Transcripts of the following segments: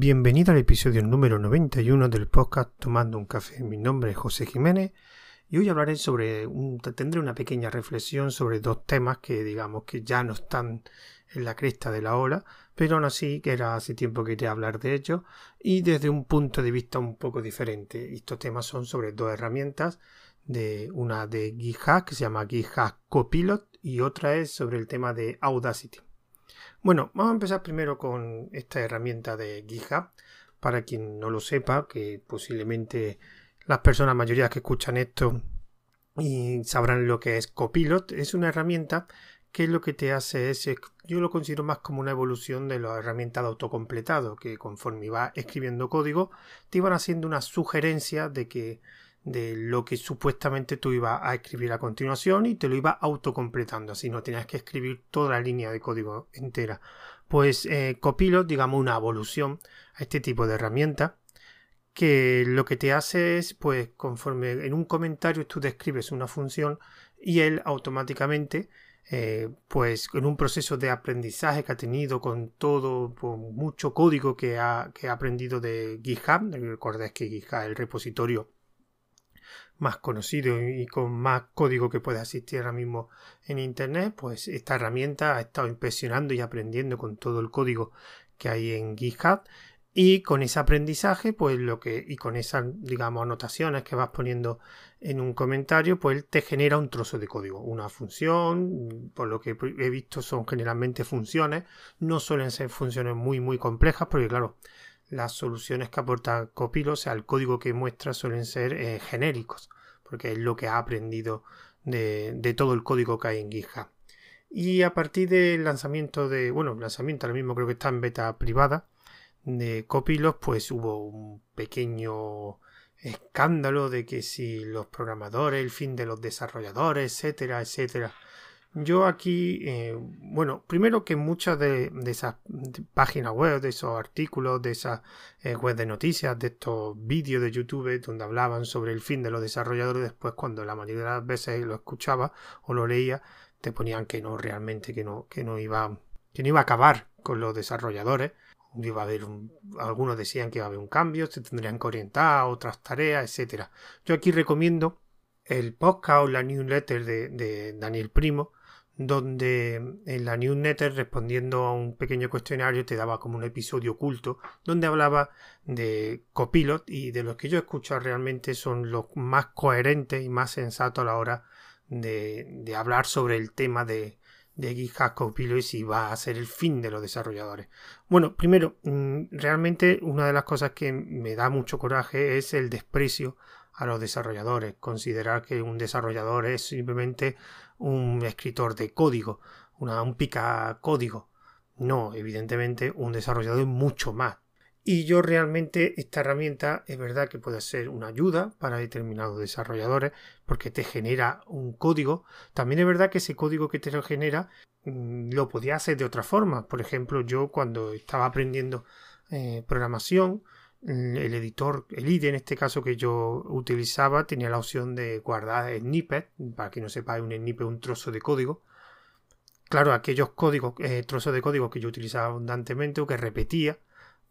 Bienvenido al episodio número 91 del podcast Tomando un café. Mi nombre es José Jiménez y hoy hablaré sobre, tendré una pequeña reflexión sobre dos temas que digamos que ya no están en la cresta de la ola, pero aún así que era hace tiempo que quería hablar de ellos y desde un punto de vista un poco diferente. Estos temas son sobre dos herramientas, de una de GitHub que se llama GitHub Copilot y otra es sobre el tema de Audacity. Bueno, vamos a empezar primero con esta herramienta de GitHub. Para quien no lo sepa, que posiblemente las personas mayoría que escuchan esto y sabrán lo que es Copilot, es una herramienta que lo que te hace es, yo lo considero más como una evolución de la herramienta de autocompletado, que conforme iba escribiendo código, te iban haciendo una sugerencia de que de lo que supuestamente tú ibas a escribir a continuación y te lo iba autocompletando, así no tenías que escribir toda la línea de código entera. Pues eh, Copilot, digamos, una evolución a este tipo de herramienta que lo que te hace es, pues, conforme en un comentario tú describes una función y él automáticamente, eh, pues, en un proceso de aprendizaje que ha tenido con todo, con mucho código que ha, que ha aprendido de GitHub, recordad que GitHub es el repositorio más conocido y con más código que puede asistir ahora mismo en internet, pues esta herramienta ha estado impresionando y aprendiendo con todo el código que hay en GitHub. Y con ese aprendizaje, pues lo que y con esas digamos anotaciones que vas poniendo en un comentario, pues te genera un trozo de código, una función, por lo que he visto son generalmente funciones, no suelen ser funciones muy muy complejas, porque claro, las soluciones que aporta Copilot, o sea, el código que muestra suelen ser eh, genéricos, porque es lo que ha aprendido de, de, todo el código que hay en GitHub. Y a partir del lanzamiento de, bueno, lanzamiento ahora mismo creo que está en beta privada de Copilot, pues hubo un pequeño escándalo de que si los programadores, el fin de los desarrolladores, etcétera, etcétera. Yo aquí, eh, bueno, primero que muchas de, esas páginas web, de esos artículos, de esas eh, web de noticias, de estos vídeos de YouTube donde hablaban sobre el fin de los desarrolladores, después cuando la mayoría de las veces lo escuchaba o lo leía, te ponían que no, realmente que no, que no iba, que no iba a acabar con los desarrolladores. Iba a haber algunos decían que iba a haber un cambio, se tendrían que orientar a otras tareas, etcétera. Yo aquí recomiendo el podcast o la newsletter de Daniel Primo, donde en la newsletter respondiendo a un pequeño cuestionario te daba como un episodio oculto donde hablaba de Copilot y de los que yo he escuchado realmente son los más coherentes y más sensatos a la hora de, hablar sobre el tema de, de GitHub Copilot y si va a ser el fin de los desarrolladores. Bueno, primero, mm, realmente una de las cosas que me da mucho coraje es el desprecio a los desarrolladores. Considerar que un desarrollador es simplemente un escritor de código, una, un pica código. No, evidentemente un desarrollador es mucho más. Y yo realmente esta herramienta es verdad que puede ser una ayuda para determinados desarrolladores porque te genera un código. También es verdad que ese código que te lo genera mm, lo podía hacer de otra forma. Por ejemplo, yo cuando estaba aprendiendo eh, programación, el editor, el IDE en este caso que yo utilizaba, tenía la opción de guardar snippet, para que no sepa, un snippet un trozo de código. Claro, aquellos códigos, eh, trozos de código que yo utilizaba abundantemente o que repetía,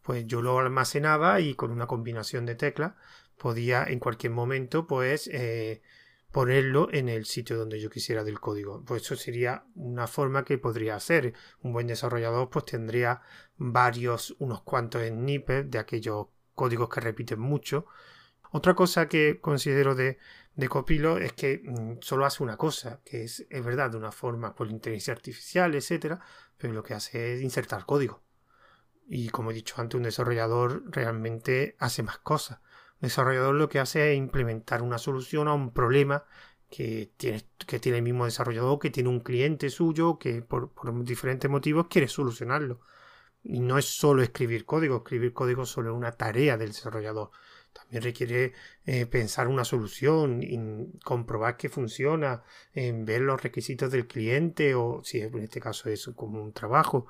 pues yo lo almacenaba y con una combinación de teclas podía en cualquier momento pues eh, ponerlo en el sitio donde yo quisiera del código. Pues eso sería una forma que podría hacer. Un buen desarrollador pues tendría varios, unos cuantos snippets de aquellos códigos que repiten mucho. Otra cosa que considero de, de Copilo es que mm, solo hace una cosa, que es, es verdad, de una forma por inteligencia artificial, etcétera, pero lo que hace es insertar código. Y como he dicho antes, un desarrollador realmente hace más cosas. Un desarrollador lo que hace es implementar una solución a un problema que tiene, que tiene el mismo desarrollador, que tiene un cliente suyo, que por diferentes motivos quiere solucionarlo. Y no es solo escribir código, escribir código solo es una tarea del desarrollador. También requiere eh, pensar una solución, comprobar que funciona, en ver los requisitos del cliente o si en este caso es como un trabajo.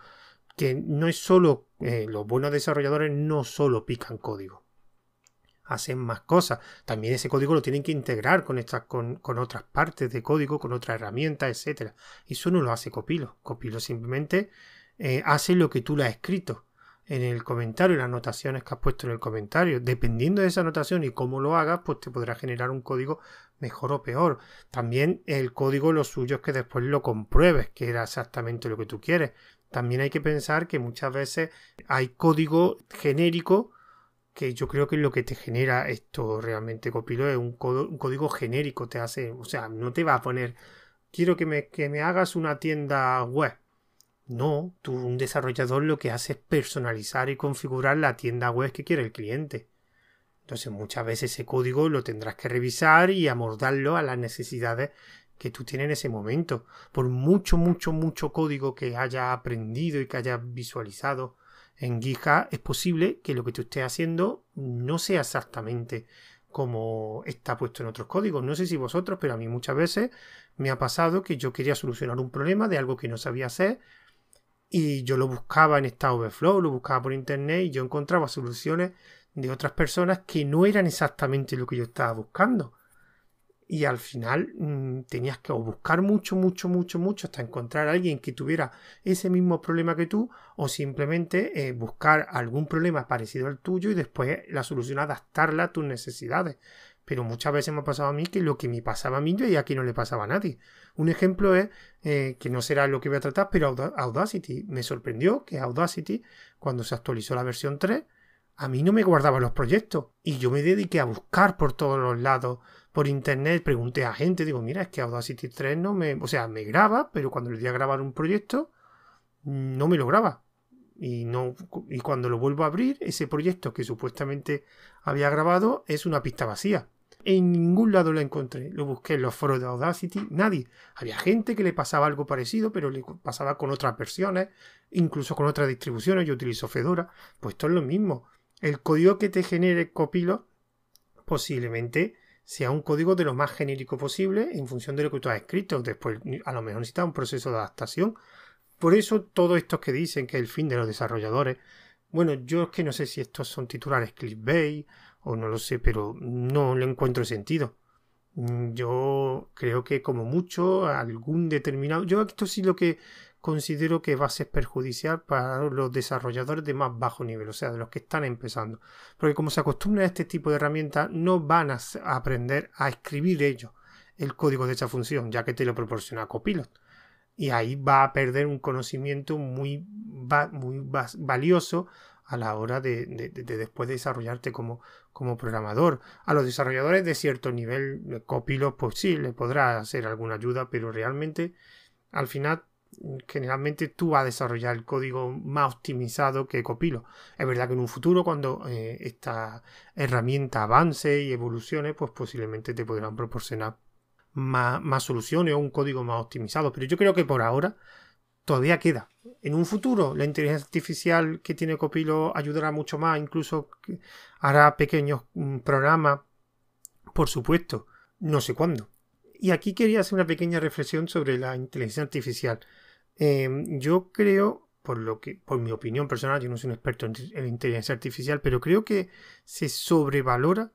Que no es solo, eh, los buenos desarrolladores no solo pican código, hacen más cosas. También ese código lo tienen que integrar con, estas, con, con otras partes de código, con otras herramientas, etc. Y eso no lo hace Copilo. Copilo simplemente eh, hace lo que tú le has escrito. en el comentario, las anotaciones que has puesto en el comentario. Dependiendo de esa anotación y cómo lo hagas, pues te podrá generar un código mejor o peor. También el código lo suyo es que después lo compruebes, que era exactamente lo que tú quieres. También hay que pensar que muchas veces hay código genérico que yo creo que lo que te genera esto realmente Copilot es un, un, código genérico, te hace, o sea, no te va a poner, quiero que me, que me hagas una tienda web. No, tú, un desarrollador lo que hace es personalizar y configurar la tienda web que quiere el cliente. Entonces muchas veces ese código lo tendrás que revisar y amordarlo a las necesidades que tú tienes en ese momento. Por mucho, mucho, mucho código que haya aprendido y que haya visualizado en GitHub, es posible que lo que tú estés haciendo no sea exactamente como está puesto en otros códigos. No sé si vosotros, pero a mí muchas veces me ha pasado que yo quería solucionar un problema de algo que no sabía hacer y yo lo buscaba en Stack Overflow, lo buscaba por internet y yo encontraba soluciones de otras personas que no eran exactamente lo que yo estaba buscando. Y al final mm, tenías que buscar mucho, mucho, mucho, mucho hasta encontrar a alguien que tuviera ese mismo problema que tú o simplemente eh, buscar algún problema parecido al tuyo y después la solución adaptarla a tus necesidades. Pero muchas veces me ha pasado a mí que lo que me pasaba a mí y aquí no le pasaba a nadie. Un ejemplo es, eh, que no será lo que voy a tratar, pero Audacity. Me sorprendió que Audacity, cuando se actualizó la versión 3, a mí no me guardaba los proyectos. Y yo me dediqué a buscar por todos los lados, por internet, pregunté a gente, digo, mira, es que Audacity 3 no me... O sea, me graba, pero cuando le di a grabar un proyecto, no me lo graba. Y, no, y cuando lo vuelvo a abrir, ese proyecto que supuestamente había grabado es una pista vacía. En ningún lado lo encontré. Lo busqué en los foros de Audacity, nadie. Había gente que le pasaba algo parecido, pero le pasaba con otras versiones, incluso con otras distribuciones. Yo utilizo Fedora. Pues esto es lo mismo. El código que te genere Copilot posiblemente sea un código de lo más genérico posible en función de lo que tú has escrito. Después, a lo mejor necesitas un proceso de adaptación. Por eso, todos estos que dicen que es el fin de los desarrolladores. Bueno, yo es que no sé si estos son titulares clickbait o no lo sé, pero no le encuentro sentido. Mm, yo creo que como mucho algún determinado... Yo esto sí lo que considero que va a ser perjudicial para los desarrolladores de más bajo nivel, o sea, de los que están empezando. Porque como se acostumbran a este tipo de herramientas, no van a aprender a escribir ellos el código de esa función, ya que te lo proporciona Copilot. Y ahí va a perder un conocimiento muy, muy valioso a la hora de, después de desarrollarte como, como, programador. A los desarrolladores de cierto nivel, Copilot, pues sí, le podrá hacer alguna ayuda, pero realmente al final generalmente tú vas a desarrollar el código más optimizado que Copilot. Es verdad que en un futuro, cuando eh, esta herramienta avance y evolucione, pues posiblemente te podrán proporcionar más, más soluciones o un código más optimizado. Pero yo creo que por ahora todavía queda. En un futuro, la inteligencia artificial que tiene Copilo ayudará mucho más, incluso hará pequeños mm, programas, por supuesto, no sé cuándo. Y aquí quería hacer una pequeña reflexión sobre la inteligencia artificial. Em, yo creo, por lo que, por mi opinión personal, yo no soy un experto en, inteligencia artificial, pero creo que se sobrevalora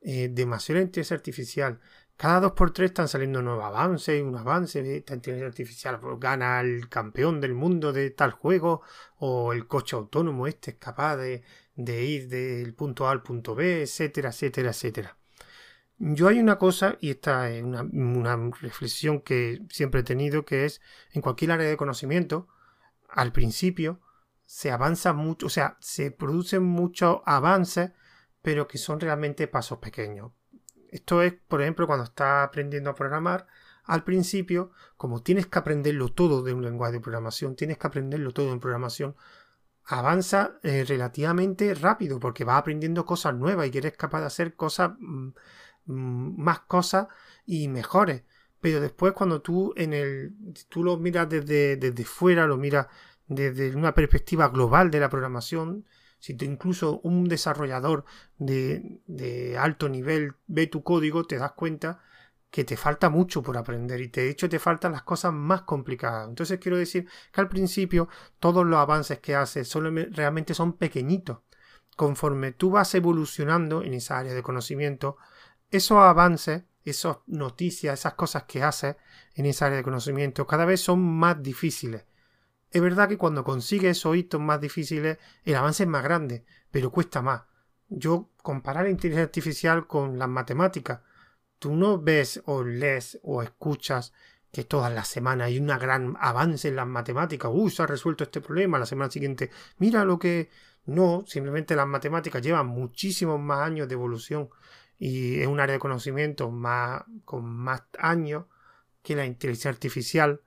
eh, demasiado la inteligencia artificial cada dos por tres están saliendo nuevos avances, un avance de esta inteligencia artificial gana el campeón del mundo de tal juego, o el coche autónomo este es capaz de, ir del punto A al punto B, etcétera, etcétera, etcétera. Yo hay una cosa, y esta es una, una reflexión que siempre he tenido, que es en cualquier área de conocimiento, al principio se avanza mucho, o sea, se producen muchos avances, pero que son realmente pasos pequeños. Esto es, por ejemplo, cuando estás aprendiendo a programar, al principio, como tienes que aprenderlo todo de un lenguaje de programación, tienes que aprenderlo todo en programación, avanza eh, relativamente rápido porque vas aprendiendo cosas nuevas y eres capaz de hacer cosas mm, mm, más cosas y mejores. Pero después cuando tú en el tú lo miras desde, desde fuera, lo miras desde una perspectiva global de la programación, si tú incluso un desarrollador de, alto nivel ve tu código, te das cuenta que te falta mucho por aprender y de hecho te faltan las cosas más complicadas. Entonces quiero decir que al principio todos los avances que haces realmente son pequeñitos. Conforme tú vas evolucionando en esa área de conocimiento, esos avances, esas noticias, esas cosas que haces en esa área de conocimiento cada vez son más difíciles Es verdad que cuando consigues esos hitos más difíciles, el avance es más grande, pero cuesta más. Yo comparar la inteligencia artificial con las matemáticas. Tú no ves o lees o escuchas que todas las semanas hay un gran avance en las matemáticas. Uy, se ha resuelto este problema. La semana siguiente, mira lo que. No, simplemente las matemáticas llevan muchísimos más años de evolución y es un área de conocimiento más, con más años que la inteligencia artificial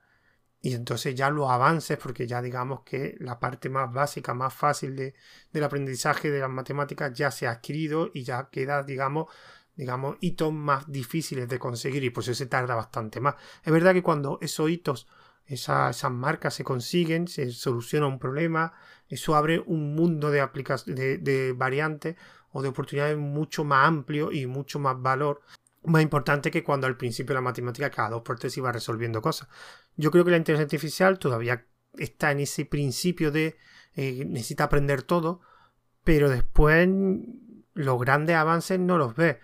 y entonces ya los avances, porque ya digamos que la parte más básica, más fácil de, del aprendizaje de las matemáticas ya se ha adquirido y ya queda, digamos, digamos, hitos más difíciles de conseguir y por eso se tarda bastante más. Es verdad que cuando esos hitos, esas marcas se consiguen, se soluciona un problema, eso abre un mundo de, de, de variantes o de oportunidades mucho más amplio y mucho más valor más importante que cuando al principio la matemática cada dos por tres iba resolviendo cosas. Yo creo que la inteligencia artificial todavía está en ese principio de eh, necesita aprender todo, pero después los grandes avances no los ves.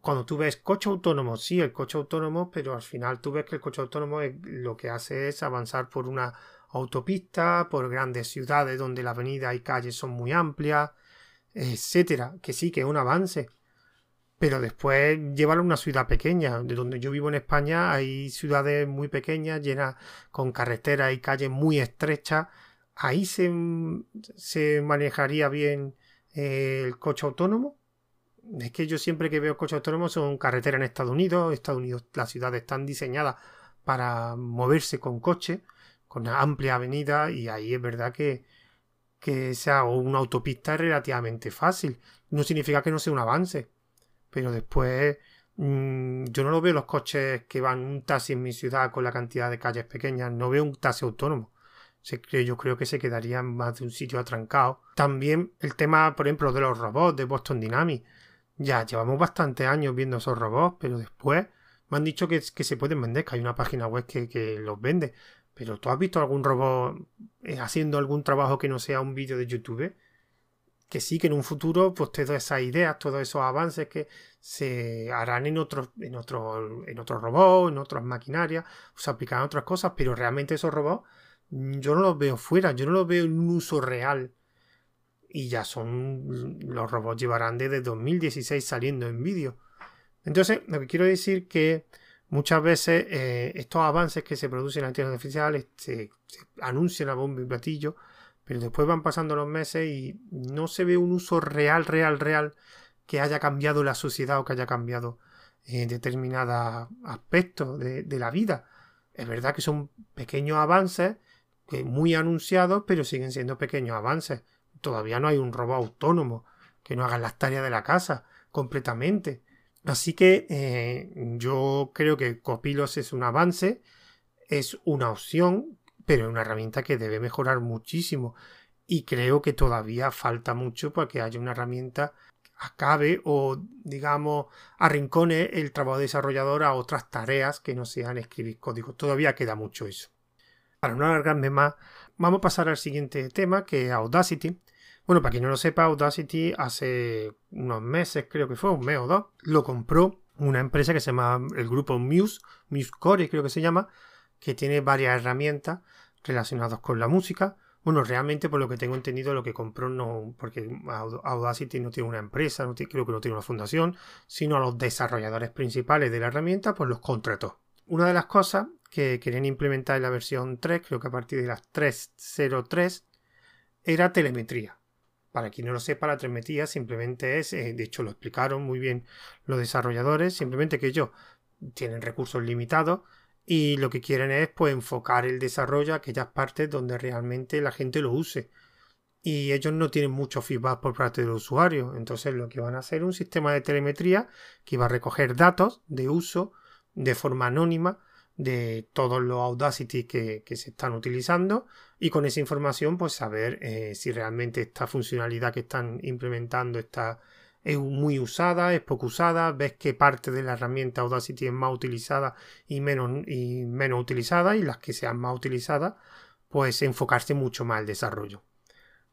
Cuando tú ves coche autónomo, sí, el coche autónomo, pero al final tú ves que el coche autónomo lo que hace es avanzar por una autopista, por grandes ciudades donde la avenida y calles son muy amplias, etcétera, que sí, que es un avance, pero después llévalo a una ciudad pequeña. De donde yo vivo en España hay ciudades muy pequeñas, llenas con carreteras y calles muy estrechas. Ahí se, se manejaría bien eh, el coche autónomo. Es que yo siempre que veo coche autónomo son carreteras en Estados Unidos. Estados Unidos, las ciudades están diseñadas para moverse con coche, con amplia avenida, y ahí es verdad que, que sea una autopista es relativamente fácil. No significa que no sea un avance pero después mm, yo no lo veo los coches que van un taxi en mi ciudad con la cantidad de calles pequeñas, no veo un taxi autónomo. Yo creo que se quedaría más de un sitio atrancado. También el tema, por ejemplo, de los robots de Boston Dynamics. Ya llevamos bastantes años viendo esos robots, pero después me han dicho que, que se pueden vender, que hay una página web que, que, los vende. Pero ¿tú has visto algún robot eh, haciendo algún trabajo que no sea un vídeo de YouTube? Que sí que en un futuro, pues todas esas ideas, todos esos avances que se harán en otros, en otros, en otros robots, en otras maquinarias, se aplicarán otras cosas, pero realmente esos robots mm, yo no los veo fuera, yo no los veo en un uso real. Y ya son, los robots llevarán desde 2016 saliendo en vídeo. Entonces, lo que quiero decir que muchas veces eh, estos avances que se producen en la inteligencia artificial se, se anuncian a bombo y platillo, pero después van pasando los meses y no se ve un uso real, real, real que haya cambiado la sociedad o que haya cambiado eh, determinados aspectos de, la vida. Es verdad que son pequeños avances, muy anunciados, pero siguen siendo pequeños avances. Todavía no hay un robot autónomo que no haga las tareas de la casa completamente. Así que eh, yo creo que Copilos es un avance, es una opción pero es una herramienta que debe mejorar muchísimo y creo que todavía falta mucho para que haya una herramienta acabe o digamos arrincone el trabajo desarrollador a otras tareas que no sean escribir código. Todavía queda mucho eso. Para no alargarme más, vamos a pasar al siguiente tema que es Audacity. Bueno, para quien no lo sepa, Audacity hace unos meses, creo que fue un mes o dos, lo compró una empresa que se llama el grupo Muse, Musecore creo que se llama, que tiene varias herramientas relacionadas con la música. Bueno, realmente por lo que tengo entendido lo que compró no, porque Audacity no tiene una empresa, creo que no tiene una fundación, sino a los desarrolladores principales de la herramienta, pues los contrató. Una de las cosas que querían implementar en la versión 3, creo que a partir de las 3.03, era telemetría. Para quien no lo sepa, la telemetría simplemente es, eh, de hecho lo explicaron muy bien los desarrolladores, simplemente que ellos tienen recursos limitados, y lo que quieren es pues enfocar el desarrollo a aquellas partes donde realmente la gente lo use. Y ellos no tienen mucho feedback por parte del usuario. Entonces lo que van a hacer es un sistema de telemetría que va a recoger datos de uso de forma anónima de todos los Audacity que, se están utilizando y con esa información pues saber eh, si realmente esta funcionalidad que están implementando está es muy usada, es poco usada, ves que parte de la herramienta Audacity es más utilizada y menos, y menos utilizada y las que sean más utilizadas pues enfocarse mucho más al desarrollo.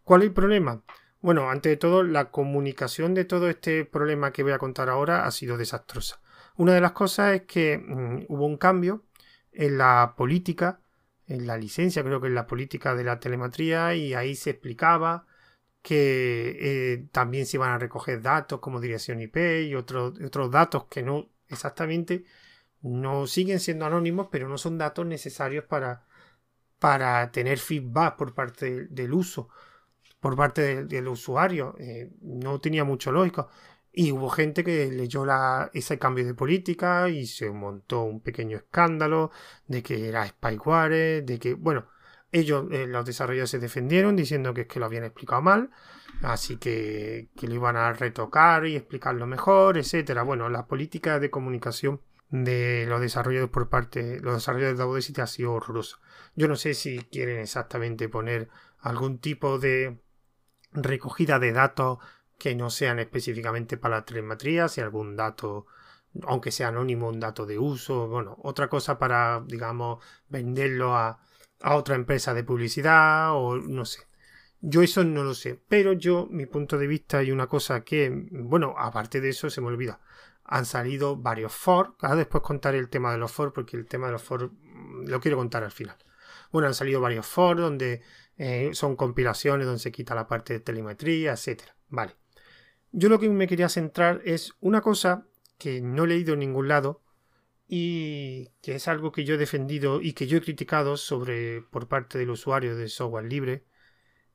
¿Cuál es el problema? Bueno, ante de todo, la comunicación de todo este problema que voy a contar ahora ha sido desastrosa. Una de las cosas es que mm, hubo un cambio en la política en la licencia, creo que en la política de la telemetría, y ahí se explicaba que eh, también se iban a recoger datos como dirección IP y otros, otros datos que no exactamente no siguen siendo anónimos, pero no son datos necesarios para, para tener feedback por parte del uso, por parte del, usuario. Eh, no tenía mucho lógico. Y hubo gente que leyó la, ese cambio de política y se montó un pequeño escándalo de que era spyware, de que, bueno, ellos, eh, los desarrolladores se defendieron diciendo que es que lo habían explicado mal, así que, que lo iban a retocar y explicarlo mejor, etcétera. Bueno, la política de comunicación de los desarrolladores por parte los desarrolladores de Audacity ha sido horroroso. Yo no sé si quieren exactamente poner algún tipo de recogida de datos que no sean específicamente para la telemetría, si algún dato, aunque sea anónimo, un dato de uso, bueno, otra cosa para, digamos, venderlo a, a otra empresa de publicidad o no sé. Yo eso no lo sé, pero yo, mi punto de vista y una cosa que, bueno, aparte de eso se me olvida, han salido varios for, ahora después contaré el tema de los for porque el tema de los for mm, lo quiero contar al final. Bueno, han salido varios for donde eh, son compilaciones donde se quita la parte de telemetría, etcétera. Vale. Yo lo que me quería centrar es una cosa que no he leído en ningún lado y que es algo que yo he defendido y que yo he criticado sobre por parte del usuario de software libre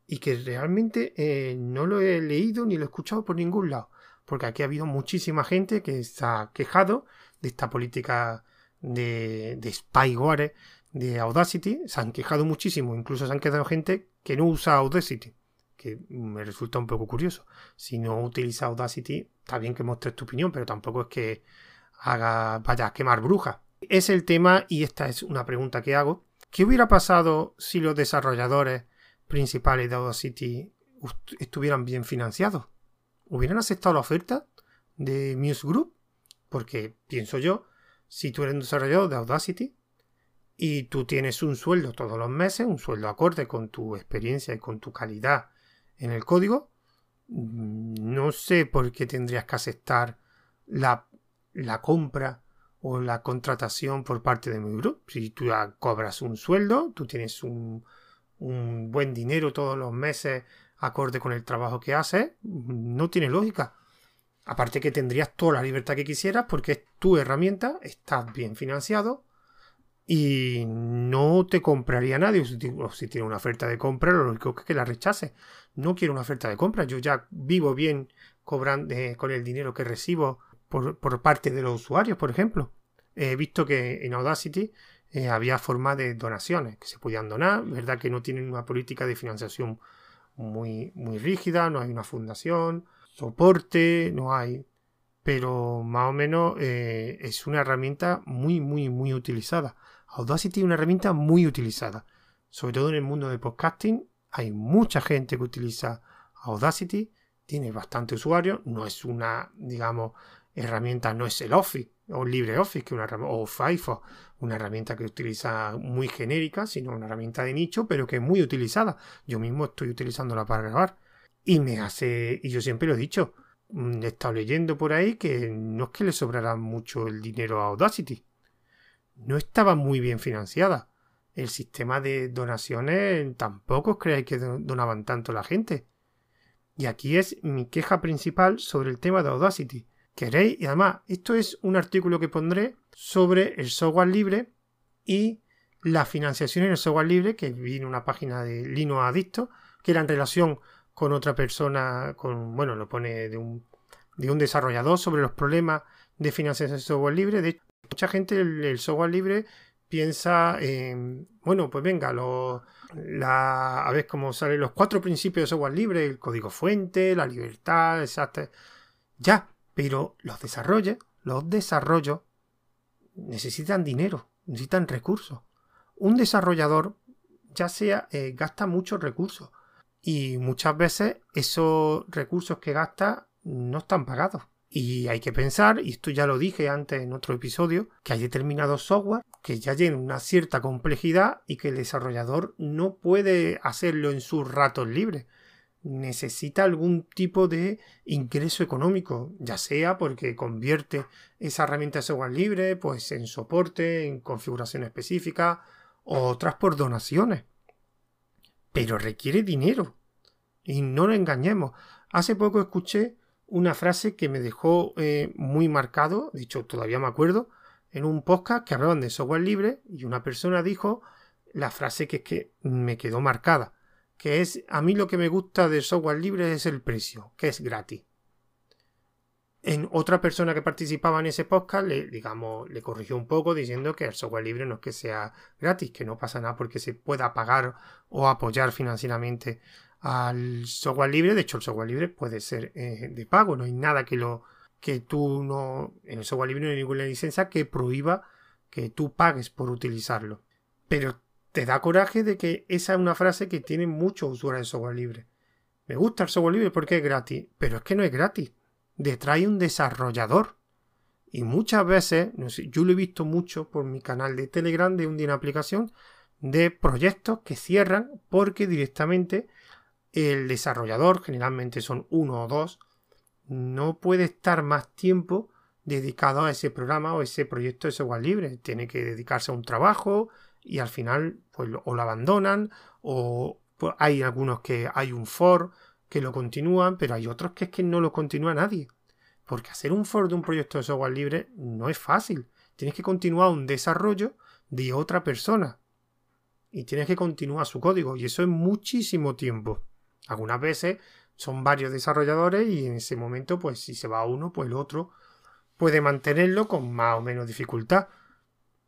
y que realmente eh, no lo he leído ni lo he escuchado por ningún lado porque aquí ha habido muchísima gente que se ha quejado de esta política de, de spyware de Audacity, se han quejado muchísimo, incluso se han quedado gente que no usa Audacity que me resulta un poco curioso. Si no utiliza Audacity, está bien que muestres tu opinión, pero tampoco es que haga, vaya a quemar brujas. Es el tema y esta es una pregunta que hago. ¿Qué hubiera pasado si los desarrolladores principales de Audacity estuvieran bien financiados? ¿Hubieran aceptado la oferta de Muse Group? Porque pienso yo, si tú eres un desarrollador de Audacity y tú tienes un sueldo todos los meses, un sueldo acorde con tu experiencia y con tu calidad en el código, mm, no sé por qué tendrías que aceptar la, la compra o la contratación por parte de mi grupo. Si tú cobras un sueldo, tú tienes un, un buen dinero todos los meses acorde con el trabajo que haces, no tiene lógica. Aparte que tendrías toda la libertad que quisieras porque es tu herramienta, estás bien financiado, y no te compraría nadie. O si tiene una oferta de compra, lo único es que la rechace. No quiero una oferta de compra. Yo ya vivo bien cobrando eh, con el dinero que recibo por, parte de los usuarios, por ejemplo. He visto que en Audacity eh, había forma de donaciones que se podían donar. Verdad que no tienen una política de financiación muy, muy rígida, no hay una fundación, soporte, no hay. Pero más o menos eh, es una herramienta muy, muy, muy utilizada. Audacity es una herramienta muy utilizada. Sobre todo en el mundo de podcasting hay mucha gente que utiliza Audacity, tiene bastante usuarios, no es una, digamos, herramienta, no es el Office o LibreOffice, que una, o Firefox, una herramienta que utiliza muy genérica, sino una herramienta de nicho, pero que es muy utilizada. Yo mismo estoy utilizándola para grabar. Y me hace, y yo siempre lo he dicho, mm, he estado leyendo por ahí que no es que le sobrará mucho el dinero a Audacity no estaba muy bien financiada. El sistema de donaciones tampoco os creáis que donaban tanto la gente. Y aquí es mi queja principal sobre el tema de Audacity. ¿Queréis? Y además, esto es un artículo que pondré sobre el software libre y la financiación en el software libre, que vi en una página de Linux Adicto, que era en relación con otra persona, con, bueno, lo pone de un, de un desarrollador sobre los problemas de financiación de software libre. De mucha gente el, software libre piensa en, bueno, pues venga, lo, la, a ver cómo salen los cuatro principios de software libre, el código fuente, la libertad. Ya, pero los desarrollos, los desarrollos necesitan dinero, necesitan recursos. Un desarrollador, ya sea, eh, gasta muchos recursos y muchas veces esos recursos que gasta no están pagados. Y hay que pensar, y esto ya lo dije antes en otro episodio, que hay determinados software que ya tienen una cierta complejidad y que el desarrollador no puede hacerlo en sus ratos libres. Necesita algún tipo de ingreso económico, ya sea porque convierte esa herramienta de software libre pues en soporte, en configuración específica, otras por donaciones. Pero requiere dinero. Y no lo engañemos. Hace poco escuché una frase que me dejó eh, muy marcado, de hecho todavía me acuerdo, en un podcast que hablaban de software libre y una persona dijo la frase que es que me quedó marcada, que es a mí lo que me gusta del software libre es el precio, que es gratis. En otra persona que participaba en ese podcast le, digamos, le corrigió un poco diciendo que el software libre no es que sea gratis, que no pasa nada porque se pueda pagar o apoyar financieramente al software libre. De hecho, el software libre puede ser eh, de pago, no hay nada que lo que tú no en el software libre no hay ninguna licencia que prohíba que tú pagues por utilizarlo. Pero te da coraje de que esa es una frase que tiene muchos usuarios de software libre. Me gusta el software libre porque es gratis, pero es que no es gratis detrás un desarrollador. Y muchas veces, yo lo he visto mucho por mi canal de Telegram de un día una aplicación de proyectos que cierran porque directamente el desarrollador, generalmente son uno o dos, no puede estar más tiempo dedicado a ese programa o ese proyecto de software libre. Tiene que dedicarse a un trabajo y al final pues o lo abandonan o pues, hay algunos que hay un for que lo continúan, pero hay otros que es que no lo continúa nadie. Porque hacer un for de un proyecto de software libre no es fácil. Tienes que continuar un desarrollo de otra persona. Y tienes que continuar su código. Y eso es muchísimo tiempo. Algunas veces son varios desarrolladores y en ese momento, pues si se va uno, pues el otro puede mantenerlo con más o menos dificultad.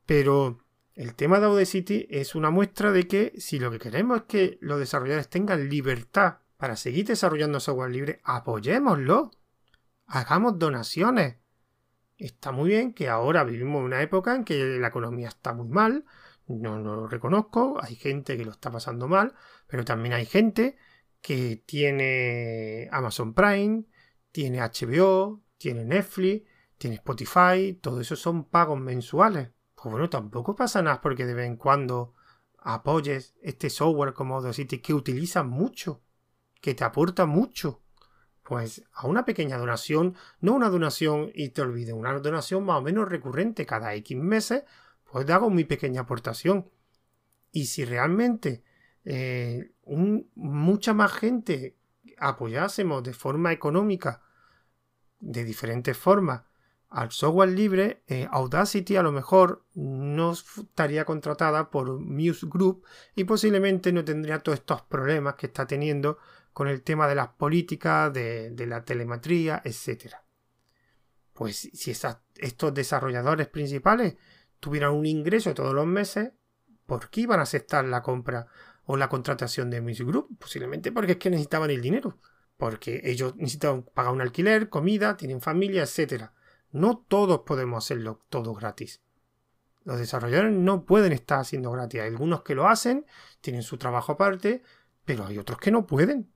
Pero el tema de Audacity es una muestra de que si lo que queremos es que los desarrolladores tengan libertad para seguir desarrollando software libre, apoyémoslo. Hagamos donaciones. Está muy bien que ahora vivimos una época en que la economía está muy mal, no, lo reconozco, hay gente que lo está pasando mal, pero también hay gente que tiene Amazon Prime, tiene HBO, tiene Netflix, tiene Spotify, todo eso son pagos mensuales. Pues bueno, tampoco pasa nada porque de vez en cuando apoyes este software como Audacity que utilizan mucho que te aporta mucho. Pues a una pequeña donación, no una donación y te olvides, una donación más o menos recurrente cada X meses, pues te hago mi pequeña aportación. Y si realmente eh, mucha más gente apoyásemos de forma económica, de diferentes formas, al software libre, eh, Audacity a lo mejor no estaría contratada por Muse Group y posiblemente no tendría todos estos problemas que está teniendo con el tema de las políticas, de, la telemetría, etc. Pues si estos desarrolladores principales tuvieran un ingreso todos los meses, ¿por qué iban a aceptar la compra o la contratación de Music Group? Posiblemente porque es que necesitaban el dinero. Porque ellos necesitan pagar un alquiler, comida, tienen familia, etc. No todos podemos hacerlo todo gratis. Los desarrolladores no pueden estar haciendo gratis. Hay algunos que lo hacen, tienen su trabajo aparte, pero hay otros que no pueden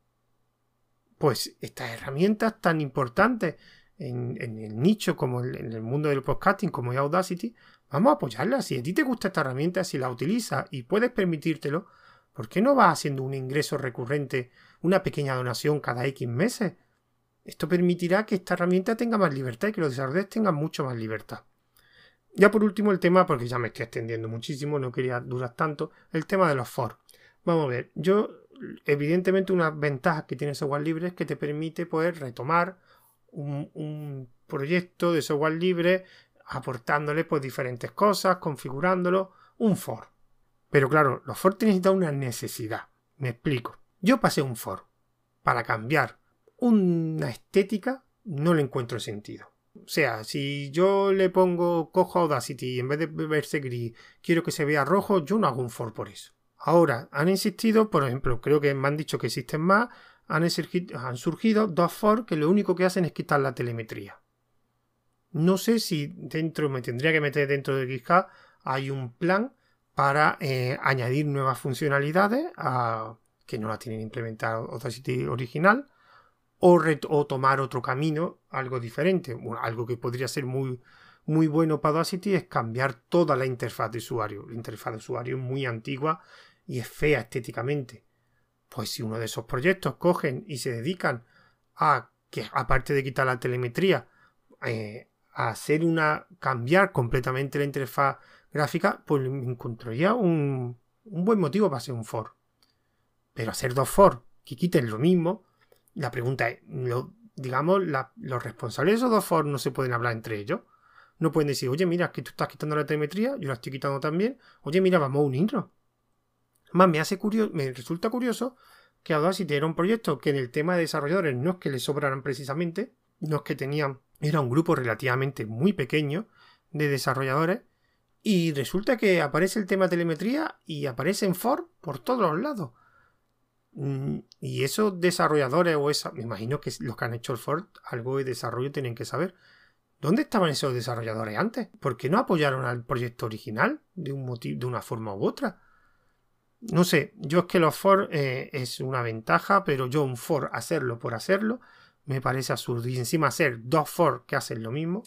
pues estas herramientas tan importantes en, el nicho como en, el mundo del podcasting como es Audacity, vamos a apoyarlas. Si a ti te gusta esta herramienta, si la utilizas y puedes permitírtelo, ¿por qué no vas haciendo un ingreso recurrente, una pequeña donación cada X meses? Esto permitirá que esta herramienta tenga más libertad y que los desarrolladores tengan mucho más libertad. Ya por último el tema, porque ya me estoy extendiendo muchísimo, no quería durar tanto, el tema de los for. Vamos a ver, yo evidentemente una ventaja que tiene software libre es que te permite poder retomar un, proyecto de software libre aportándole pues diferentes cosas, configurándolo, un for. Pero claro, los for necesitan una necesidad. Me explico. Yo pasé un for para cambiar una estética, no le encuentro sentido. O sea, si yo le pongo cojo Audacity y en vez de verse gris quiero que se vea rojo, yo no hago un for por eso. Ahora, han existido, por ejemplo, creo que me han dicho que existen más, han, surgido, dos for que lo único que hacen es quitar la telemetría. No sé si dentro, me tendría que meter dentro de GitHub, hay un plan para eh, añadir nuevas funcionalidades que no la tienen implementada Audacity original o, o, tomar otro camino, algo diferente. algo que podría ser muy, muy bueno para Audacity es cambiar toda la interfaz de usuario. La interfaz de usuario es muy antigua y es fea estéticamente. Pues si uno de esos proyectos cogen y se dedican a que aparte de quitar la telemetría, eh, a hacer una cambiar completamente la interfaz gráfica, pues encontraría un, un buen motivo para hacer un for. Pero hacer dos for que quiten lo mismo, la pregunta es, digamos, los responsables de esos dos for no se pueden hablar entre ellos. No pueden decir, oye, mira, que tú estás quitando la telemetría, yo la estoy quitando también. Oye, mira, vamos a unirnos. Más me hace curioso, me resulta curioso que Audacity era un proyecto que en el tema de desarrolladores no es que le sobraran precisamente, no es que tenían, era un grupo relativamente muy pequeño de desarrolladores y resulta que aparece el tema telemetría y aparece en Ford por todos los lados. Mm, y esos desarrolladores o esa, me imagino que los que han hecho el Ford algo de desarrollo tienen que saber. ¿Dónde estaban esos desarrolladores antes? ¿Por qué no apoyaron al proyecto original de, un motivo, de una forma u otra? No sé, yo es que los for eh, es una ventaja, pero yo un for hacerlo por hacerlo me parece absurdo. Y encima hacer dos for que hacen lo mismo,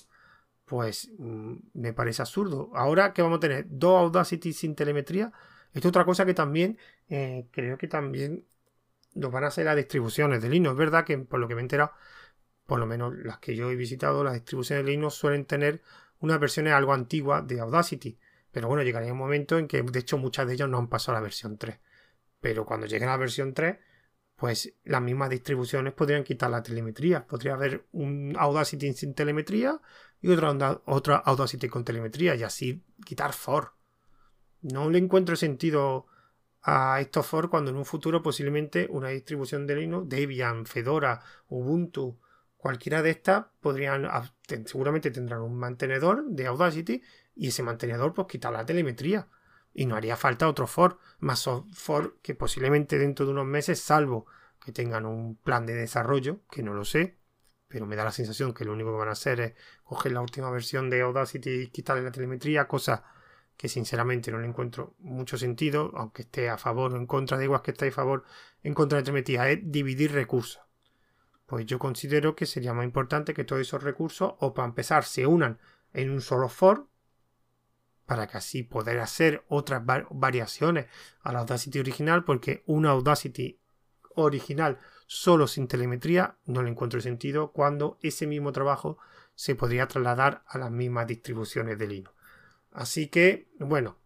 pues mm, me parece absurdo. Ahora que vamos a tener dos Audacity sin telemetría, esto es otra cosa que también eh, creo que también lo van a hacer las distribuciones de Linux. Es verdad que por lo que me he enterado, por lo menos las que yo he visitado, las distribuciones de Linux suelen tener unas versiones algo antiguas de Audacity. Pero bueno, llegaría un momento en que de hecho muchas de ellas no han pasado a la versión 3. Pero cuando llegue a la versión 3, pues las mismas distribuciones podrían quitar la telemetría. Podría haber un Audacity sin telemetría y otra, otra Audacity con telemetría y así quitar for. No le encuentro sentido a estos for cuando en un futuro posiblemente una distribución de Linux, Debian, Fedora, Ubuntu, cualquiera de estas podrían seguramente tendrán un mantenedor de Audacity y ese mantenedor pues quitar la telemetría y no haría falta otro for más for que posiblemente dentro de unos meses salvo que tengan un plan de desarrollo que no lo sé pero me da la sensación que lo único que van a hacer es coger la última versión de Audacity y quitarle la telemetría cosa que sinceramente no le encuentro mucho sentido aunque esté a favor o en contra de igual que esté a favor en contra de telemetría es dividir recursos pues yo considero que sería más importante que todos esos recursos o para empezar se unan en un solo for para que así poder hacer otras variaciones a la Audacity original, porque una Audacity original solo sin telemetría no le encuentro sentido cuando ese mismo trabajo se podría trasladar a las mismas distribuciones de Linux. Así que, bueno,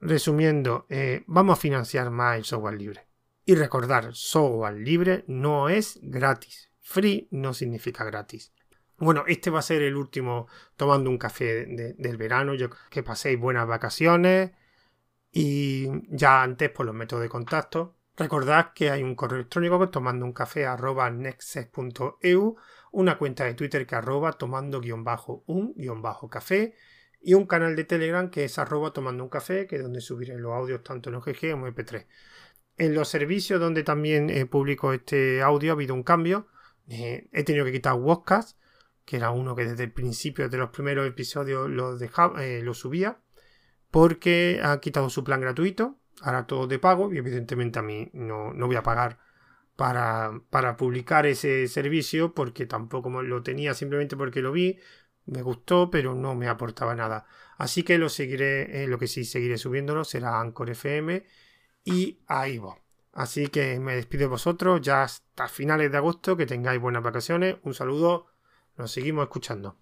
resumiendo, eh, vamos a financiar más el software libre. Y recordar, software libre no es gratis. Free no significa gratis. Bueno, este va a ser el último tomando un café del verano. Yo que paséis buenas vacaciones. Y ya antes, por los métodos de contacto. Recordad que hay un correo electrónico que tomando un café arroba una cuenta de Twitter que arroba tomando bajo un bajo café y un canal de Telegram que es arroba tomando un café, que es donde subiré los audios tanto en OGG como en MP3. En los servicios donde también eh, publico este audio ha habido un cambio. Eh, he tenido que quitar Wordcast que era uno que desde el principio de los primeros episodios lo, dejaba, eh, subía, porque ha quitado su plan gratuito, ahora todo de pago, y evidentemente a mí no, no voy a pagar para, para, publicar ese servicio, porque tampoco lo tenía simplemente porque lo vi, me gustó, pero no me aportaba nada. Así que lo seguiré, eh, lo que sí seguiré subiéndolo será Anchor FM y Aibo. Así que me despido de vosotros ya hasta finales de agosto, que tengáis buenas vacaciones, un saludo nos seguimos escuchando.